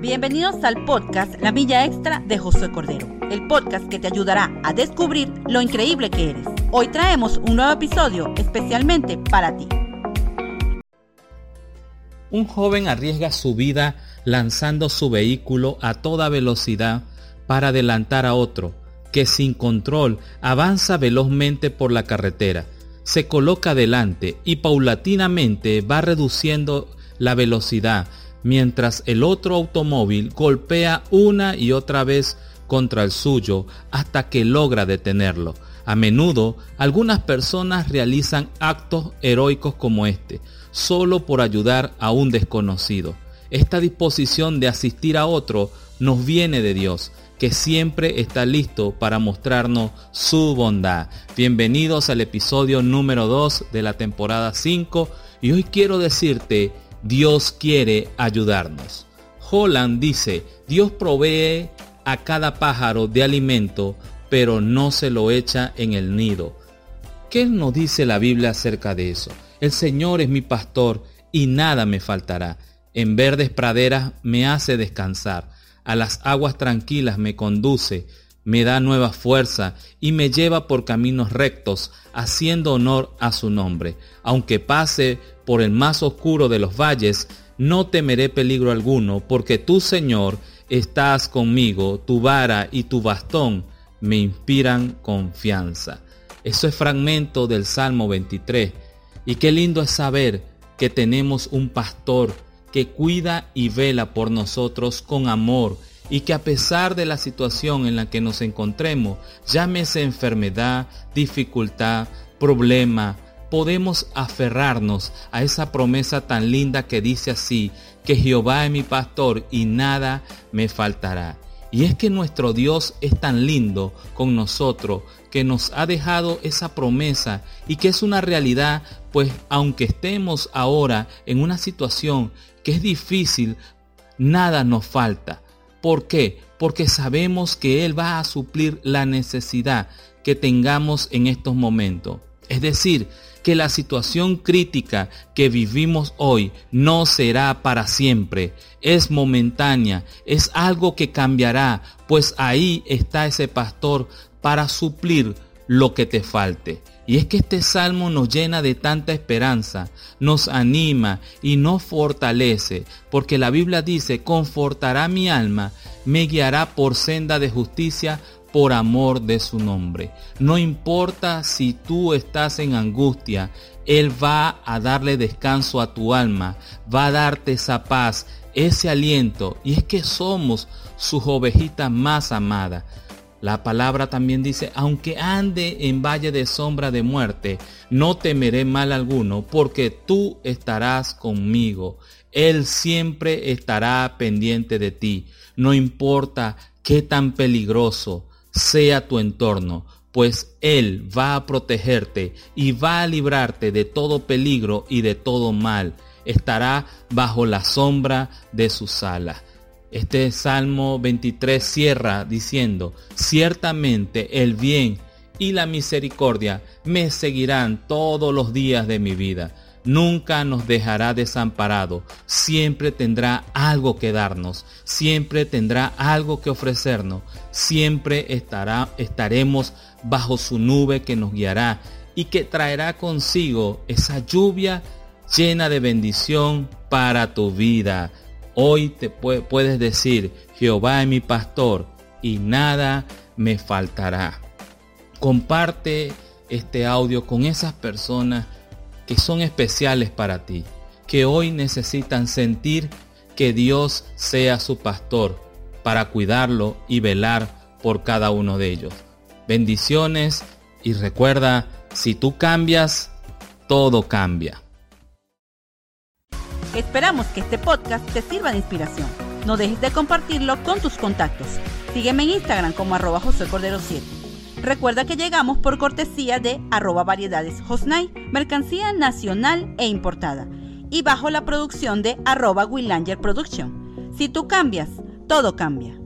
Bienvenidos al podcast La Milla Extra de Josué Cordero, el podcast que te ayudará a descubrir lo increíble que eres. Hoy traemos un nuevo episodio especialmente para ti. Un joven arriesga su vida lanzando su vehículo a toda velocidad para adelantar a otro que sin control avanza velozmente por la carretera. Se coloca adelante y paulatinamente va reduciendo la velocidad mientras el otro automóvil golpea una y otra vez contra el suyo hasta que logra detenerlo. A menudo algunas personas realizan actos heroicos como este, solo por ayudar a un desconocido. Esta disposición de asistir a otro nos viene de Dios, que siempre está listo para mostrarnos su bondad. Bienvenidos al episodio número 2 de la temporada 5 y hoy quiero decirte Dios quiere ayudarnos. Holland dice, Dios provee a cada pájaro de alimento, pero no se lo echa en el nido. ¿Qué nos dice la Biblia acerca de eso? El Señor es mi pastor y nada me faltará. En verdes praderas me hace descansar. A las aguas tranquilas me conduce, me da nueva fuerza y me lleva por caminos rectos, haciendo honor a su nombre. Aunque pase por el más oscuro de los valles, no temeré peligro alguno, porque tú, Señor, estás conmigo, tu vara y tu bastón me inspiran confianza. Eso es fragmento del Salmo 23. Y qué lindo es saber que tenemos un pastor que cuida y vela por nosotros con amor y que a pesar de la situación en la que nos encontremos, llámese enfermedad, dificultad, problema, podemos aferrarnos a esa promesa tan linda que dice así, que Jehová es mi pastor y nada me faltará. Y es que nuestro Dios es tan lindo con nosotros que nos ha dejado esa promesa y que es una realidad, pues aunque estemos ahora en una situación que es difícil, nada nos falta. ¿Por qué? Porque sabemos que Él va a suplir la necesidad que tengamos en estos momentos. Es decir, que la situación crítica que vivimos hoy no será para siempre, es momentánea, es algo que cambiará, pues ahí está ese pastor para suplir lo que te falte. Y es que este salmo nos llena de tanta esperanza, nos anima y nos fortalece, porque la Biblia dice, confortará mi alma, me guiará por senda de justicia por amor de su nombre. No importa si tú estás en angustia, Él va a darle descanso a tu alma, va a darte esa paz, ese aliento. Y es que somos sus ovejitas más amadas. La palabra también dice, aunque ande en valle de sombra de muerte, no temeré mal alguno, porque tú estarás conmigo. Él siempre estará pendiente de ti. No importa qué tan peligroso, sea tu entorno, pues Él va a protegerte y va a librarte de todo peligro y de todo mal. Estará bajo la sombra de sus alas. Este Salmo 23 cierra diciendo, ciertamente el bien y la misericordia me seguirán todos los días de mi vida. Nunca nos dejará desamparado, siempre tendrá algo que darnos, siempre tendrá algo que ofrecernos, siempre estará, estaremos bajo su nube que nos guiará y que traerá consigo esa lluvia llena de bendición para tu vida. Hoy te puedes decir, Jehová es mi pastor y nada me faltará. Comparte este audio con esas personas que son especiales para ti, que hoy necesitan sentir que Dios sea su pastor para cuidarlo y velar por cada uno de ellos. Bendiciones y recuerda, si tú cambias, todo cambia. Esperamos que este podcast te sirva de inspiración. No dejes de compartirlo con tus contactos. Sígueme en Instagram como arroba José Cordero 7. Recuerda que llegamos por cortesía de arroba variedades Hosnay, mercancía nacional e importada, y bajo la producción de arroba Willanger Production. Si tú cambias, todo cambia.